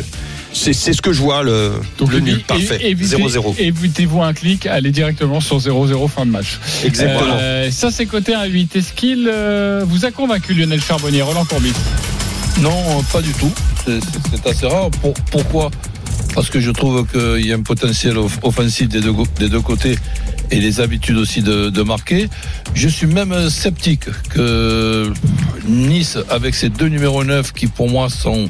c'est ce que je vois, le, donc, le nul é- parfait. évitez- 0-0. Évitez-vous un clic, allez directement sur 0-0 fin de match. Exactement. Euh, ça, c'est côté à 8. Est-ce qu'il euh, vous a convaincu, Lionel Charbonnier, Roland Courbis? Non, pas du tout. C'est- assez rare. Pour- pourquoi? Parce que je trouve qu'il y a un potentiel off- offensif des deux, des deux côtés et les habitudes aussi de, de marquer. Je suis même sceptique que Nice, avec ses deux numéros 9 qui pour moi sont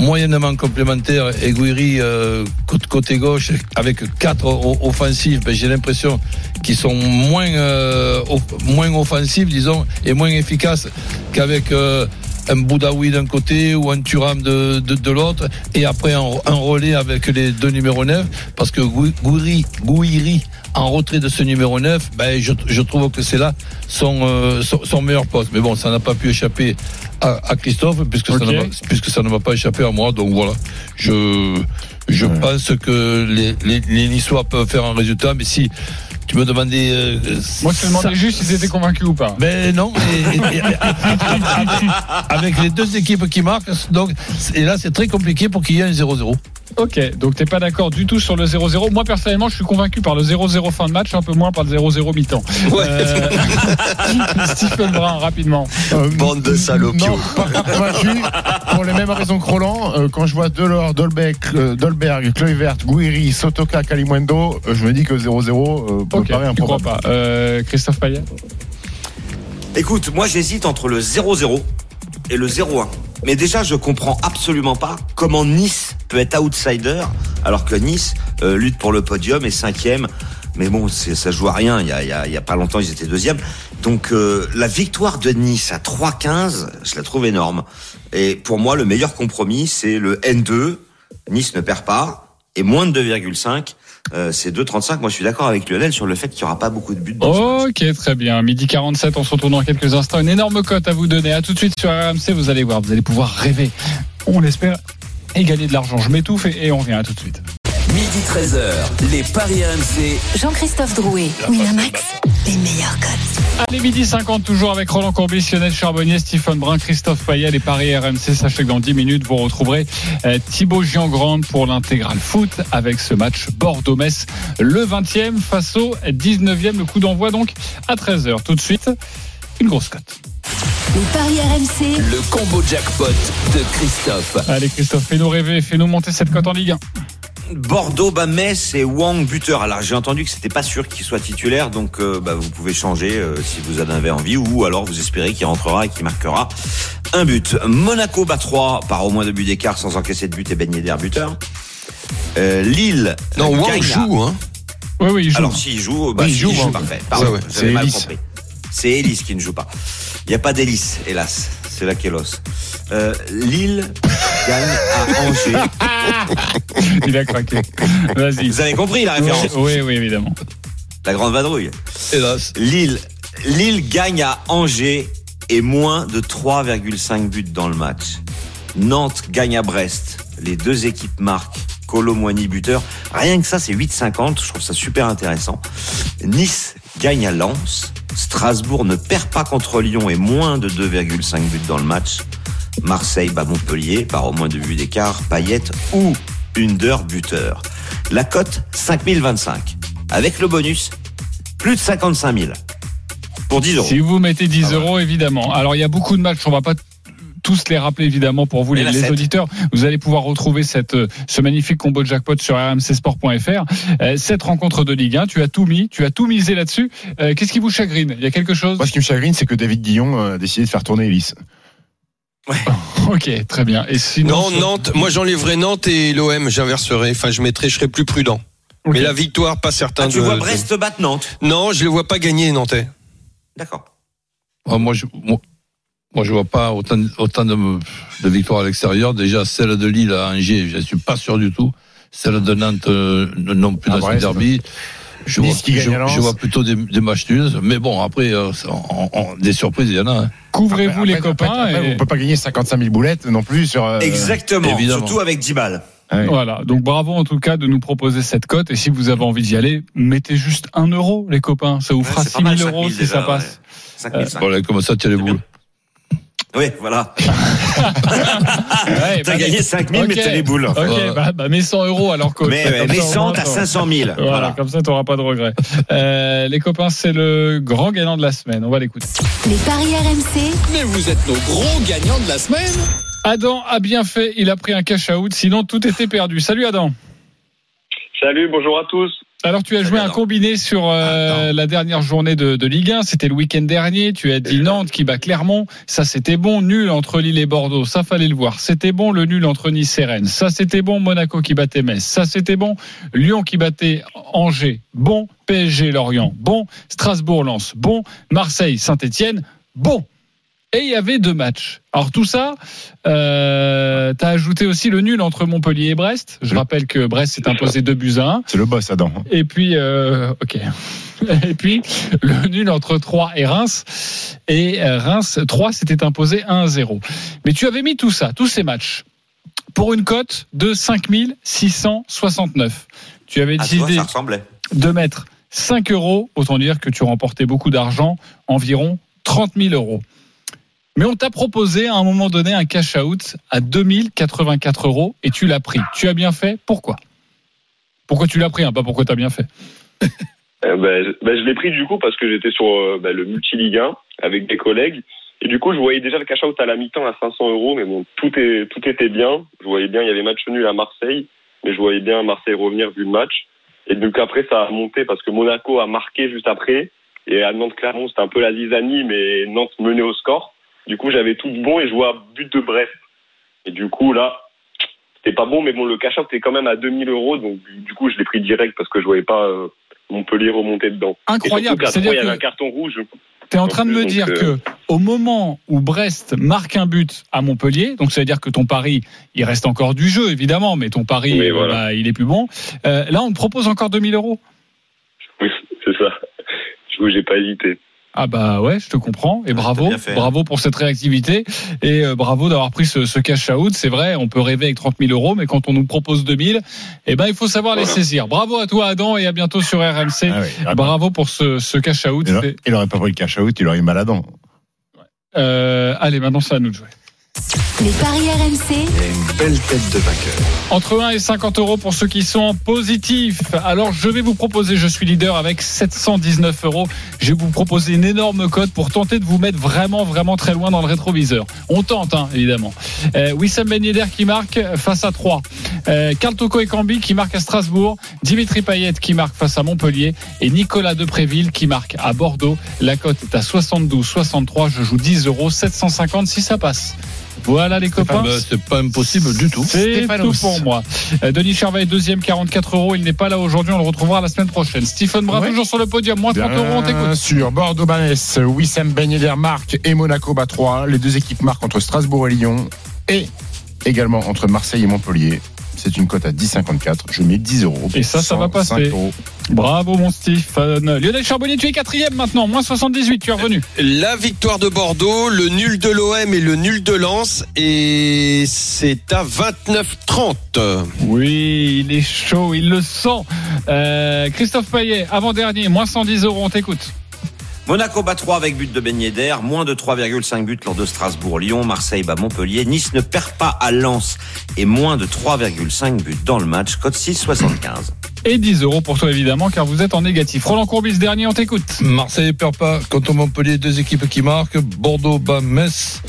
moyennement complémentaires et Guiri euh, côté- gauche avec quatre o- offensifs ben, j'ai l'impression qu'ils sont moins euh, moins offensifs disons et moins efficaces qu'avec euh, un Boudaoui d'un côté ou un Turam de, de, l'autre et après un, un relais avec les deux numéros 9 parce que Gou- Gouiri, Gouiri en retrait de ce numéro 9 ben, je, je trouve que c'est là son, euh, son, son meilleur poste. Mais bon ça n'a pas pu échapper à, à Christophe puisque, ça ne puisque ça ne m'a pas échappé à moi. Donc voilà. Je, je pense que les, les, les Niçois peuvent faire un résultat mais si tu me demandais euh, Moi, je te demandais ça- juste si t'étais convaincu ou pas. ben non, et- et- et- avec les deux équipes qui marquent, donc et là c'est très compliqué pour qu'il y ait un 0-0. Ok, donc t'es pas d'accord du tout sur le 0-0. Moi personnellement, je suis convaincu par le 0-0 fin de match, un peu moins par le 0-0 mi-temps. Euh, Stephen Brun, rapidement. Bande de salopio. Non, pas convaincu. Pour les mêmes raisons que Roland, euh, quand je vois Delors, Dolbeck, euh, Dolberg, Kluivert, Gouiri, Sotoka, Kalimwendo, euh, je me dis que 0-0 euh, peut Ok, paraître tu crois improbable. pas. Euh, Christophe Payet Écoute, moi j'hésite entre le 0-0 et le 0-1. Mais déjà, je comprends absolument pas comment Nice peut être outsider alors que Nice euh, lutte pour le podium et cinquième. Mais bon, c'est- ça joue à rien. Il y a, il y a- il y a pas longtemps, ils étaient deuxième. Donc euh, la victoire de Nice à 3-15, je la trouve énorme. Et pour moi, le meilleur compromis, c'est le N2. Nice ne perd pas et moins de 2,5. Euh, c'est 2,35. Moi, je suis d'accord avec Lionel sur le fait qu'il y aura pas beaucoup de buts. Dans. Ok, très bien. Midi 47, on se retrouve dans quelques instants. Une énorme cote à vous donner. À tout de suite sur RMC, vous allez voir, vous allez pouvoir rêver. On l'espère. Et gagner de l'argent. Je m'étouffe et, et on revient à tout de suite. Midi 13h, les Paris RMC. Jean-Christophe Drouet, Winamax, les meilleurs codes. Allez, midi 50, toujours avec Roland Courbis, Lionel Charbonnier, Stephen Brun, Christophe Payet, les Paris RMC. Sachez que dans 10 minutes, vous retrouverez euh, Thibaut Giangrande pour l'intégral foot avec ce match Bordeaux-Metz, le 20e face au 19e. Le coup d'envoi donc à 13h. Tout de suite, une grosse cote. Les paris RMC, Le combo jackpot de Christophe. Allez, Christophe, fais-nous rêver, fais-nous monter cette cote en Ligue 1. Bordeaux, bah, Metz et Wang buteur. Alors j'ai entendu que c'était pas sûr qu'il soit titulaire, donc euh, bah, vous pouvez changer euh, si vous en avez envie, ou alors vous espérez qu'il rentrera et qu'il marquera un but. Monaco bat 3 par au moins deux buts d'écart sans encaisser de but et baigner d'air buteur. Euh, Lille. Non, Wang joue, hein. Oui, oui, il joue. Alors s'il joue, bah, Oui, il joue, joue, Wang. parfait. Pardon, Ouais, ouais, j'avais c'est mal compris. C'est Ellis qui ne joue pas. Il n'y a pas d'Ellis, hélas. C'est là qu'est l'os. Euh, Lille gagne à Angers. Il a craqué. Vas-y. Vous avez compris la référence Oui, oui, évidemment. La grande vadrouille. Hélas. Lille, Lille gagne à Angers et moins de 3,5 buts dans le match. Nantes gagne à Brest. Les deux équipes marquent. Colomboigny buteur. Rien que ça, c'est 8,50. Je trouve ça super intéressant. Nice gagne à Lens. Strasbourg ne perd pas contre Lyon et moins de 2,5 buts dans le match. Marseille bat Montpellier par au moins deux buts d'écart. Payet ou Under buteur. La cote 5025. Avec le bonus, plus de 55 000. Pour 10 euros. Si vous mettez 10 Ah ouais. euros, évidemment. Alors, il y a beaucoup de matchs, on va pas tous les rappeler évidemment pour vous les, les auditeurs. Vous allez pouvoir retrouver cette, euh, ce magnifique combo de jackpot sur rmcsport.fr. Euh, cette rencontre de Ligue 1, tu as tout mis, tu as tout misé là-dessus. Euh, Qu'est-ce qui vous chagrine? Il y a quelque chose? Moi, ce qui me chagrine, c'est que David Guillon euh, a décidé de faire tourner Ellis. Ok, très bien. Et sinon, Non, Nantes, moi j'enlèverais Nantes et l'OM, j'inverserais. Enfin, je mettrais, je serais plus prudent. Mais la victoire, pas certain Ah, tu de. vois de- Brest battre Nantes. Non, je les vois pas gagner, Nantais. D'accord. Ah, moi, je, moi, moi, je vois pas autant, autant de, de victoires à l'extérieur. Déjà, celle de Lille à Angers, je ne suis pas sûr du tout. Celle de Nantes, euh, non plus dans ce derby. Je vois, qui je, je vois plutôt des, des matchs nuls. Mais bon, après, euh, ça, en- en- des surprises, il y en a. hein. couvrez-vous les après- copains. après, après, et- On peut pas gagner 55 000 boulettes non plus sur. euh, Exactement. évidemment. Surtout avec 10 balles. ouais. Voilà, donc bravo en tout cas de nous proposer cette cote. Et si vous avez envie d'y aller, mettez juste 1 euro, les copains. Ça vous Ouais, fera pas 6 000 mal, euros 5 si 000 ça déjà, passe. ouais. 5005. Voilà, comme ça, tu as les boules. Oui, voilà. Ouais, T'as bah, gagné mais- 5000, mais ok. t'as les boules. Ok, Voilà. bah, bah, mets 100 euros alors coach. Mais, Comme ouais, ça, mais au 100, moins, t'as t'auras- 500 000. Voilà, Voilà. comme ça, tu n'auras pas de regrets. Euh, les copains, c'est le grand gagnant de la semaine. On va l'écouter. les paris RMC, Mais vous êtes nos gros gagnants de la semaine. Adam a bien fait, il a pris un cash out, sinon tout était perdu. Salut Adam. Salut, bonjour à tous. Alors tu as joué un combiné sur euh, la dernière journée de, de Ligue 1, c'était le week-end dernier, tu as dit Nantes qui bat Clermont, ça c'était bon, nul entre Lille et Bordeaux, ça fallait le voir. C'était bon le nul entre Nice et Rennes, ça c'était bon. Monaco qui battait Metz, ça c'était bon. Lyon qui battait Angers, bon. PSG Lorient, bon. Strasbourg-Lens, bon. Marseille Saint-Étienne, bon. Et il y avait deux matchs. Alors tout ça, euh, tu as ajouté aussi le nul entre Montpellier et Brest. Je rappelle que Brest s'est imposé 2 buts à 1. C'est le boss, Adam. Et puis, euh, ok. Et puis, le nul entre 3 et Reims. Et euh, Reims, 3 s'était imposé 1 à 0. Mais tu avais mis tout ça, tous ces matchs, pour une cote de 5669. Tu avais toi, décidé ça ressemblait. de mettre 5 euros, autant dire que tu remportais beaucoup d'argent, environ 30 000 euros. Mais on t'a proposé à un moment donné un cash out à 2084 euros et tu l'as pris. Tu as bien fait. Pourquoi? Pourquoi tu l'as pris, hein, pas pourquoi tu as bien fait. Euh, ben, ben, je l'ai pris du coup parce que j'étais sur euh, ben, le multi-ligue 1 avec des collègues. Et du coup, je voyais déjà le cash-out à la mi-temps à 500 euros, mais bon, tout était bien. Je voyais bien, il y avait match nul à Marseille, mais je voyais bien Marseille revenir vu le match. Et donc après, ça a monté parce que Monaco a marqué juste après. Et à Nantes-Clermont, c'était un peu la zizanie, mais Nantes menait au score. Du coup, j'avais tout bon et je vois but de Brest. Et du coup, là, c'était pas bon, mais bon, le cash-out était quand même à 2000 euros. Donc, du coup, je l'ai pris direct parce que je voyais pas euh, Montpellier remonter dedans. Incroyable. C'est-à-dire trois, il y avait un carton rouge. Tu es en train de me dire euh, que au moment où Brest marque un but à Montpellier, donc ça veut dire que ton pari, il reste encore du jeu évidemment, mais ton pari, voilà. bah, il est plus bon. Euh, là, on te propose encore 2000 euros? Oui, c'est ça. Du coup, j'ai pas hésité. Ah bah ouais, je te comprends et bravo, bien fait. bravo pour cette réactivité et euh, bravo d'avoir pris ce, ce cash out. C'est vrai, on peut rêver avec 30 000 euros, mais quand on nous propose 2000, eh ben il faut savoir les saisir. Bravo à toi Adam et à bientôt sur RMC. Ah oui. Ah, Bravo pour ce, ce cash out. Il il aurait pas pris le cash out, il aurait eu mal à dents. Euh, allez, maintenant c'est à nous de jouer. Les paris RMC, une belle tête de vainqueur. Entre 1 et 50 euros pour ceux qui sont en positif. Alors, je vais vous proposer, je suis leader avec 719 euros. Je vais vous proposer une énorme cote pour tenter de vous mettre vraiment, vraiment très loin dans le rétroviseur. On tente, hein, évidemment. Euh, Wissam Ben Yedder qui marque face à 3. Euh, Karl Toko Ekambi qui marque à Strasbourg. Dimitri Payet qui marque face à Montpellier. Et Nicolas Depréville qui marque à Bordeaux. La cote est à 72, 63. Je joue 10 euros, 750 si ça passe. Voilà les copains. Bah, c'est pas impossible du tout. C'est tout pour moi. Euh, Denis Charvet, deuxième, 44 euros. Il n'est pas là aujourd'hui. On le retrouvera la semaine prochaine. Stephen Brun, Ouais. toujours sur le podium. Moins 30 euros, on Bien t'écoute. sûr, Bordeaux-Banès, Wissam Ben Yedder marque et Monaco bat 3. Les deux équipes marquent entre Strasbourg et Lyon et également entre Marseille et Montpellier. C'est une cote à 10,54. Je mets 10 euros. Et ça, ça va 105 passer. euros. Bravo, mon Stephen. Lionel Charbonnier, tu es quatrième maintenant. Moins 78, tu es revenu. La victoire de Bordeaux, le nul de l'OM et le nul de Lens. Et c'est à 29-30. Oui, il est chaud, il le sent. Euh, Christophe Payet, avant-dernier, moins 110 euros, on t'écoute. Monaco bat 3 avec but de Ben Yedder, moins de 3,5 buts lors de Strasbourg-Lyon, Marseille bat Montpellier, Nice ne perd pas à Lens et moins de 3,5 buts dans le match, code 6,75. Et 10 euros pour toi, évidemment, car vous êtes en négatif. Roland Courbis, dernier, on t'écoute. Marseille perd pas contre Montpellier, deux équipes qui marquent. Bordeaux bat Metz.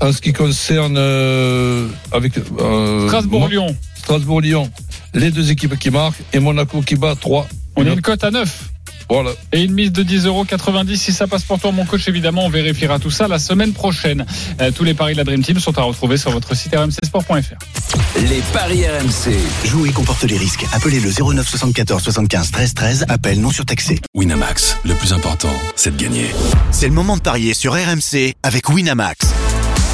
En ce qui concerne euh, avec euh, Strasbourg-Lyon. Strasbourg-Lyon, les deux équipes qui marquent et Monaco qui bat 3. On a une cote à 9. Voilà. Et une mise de 10 euros 90 si ça passe pour toi mon coach évidemment on vérifiera tout ça la semaine prochaine Euh, tous les paris de la Dream Team sont à retrouver sur votre site rmcsport.fr Les paris RMC. Jouer comporte les risques. Appelez le 09 74 75 13 13. Appel non surtaxé. Winamax, le plus important, c'est de gagner. C'est le moment de parier sur RMC avec Winamax.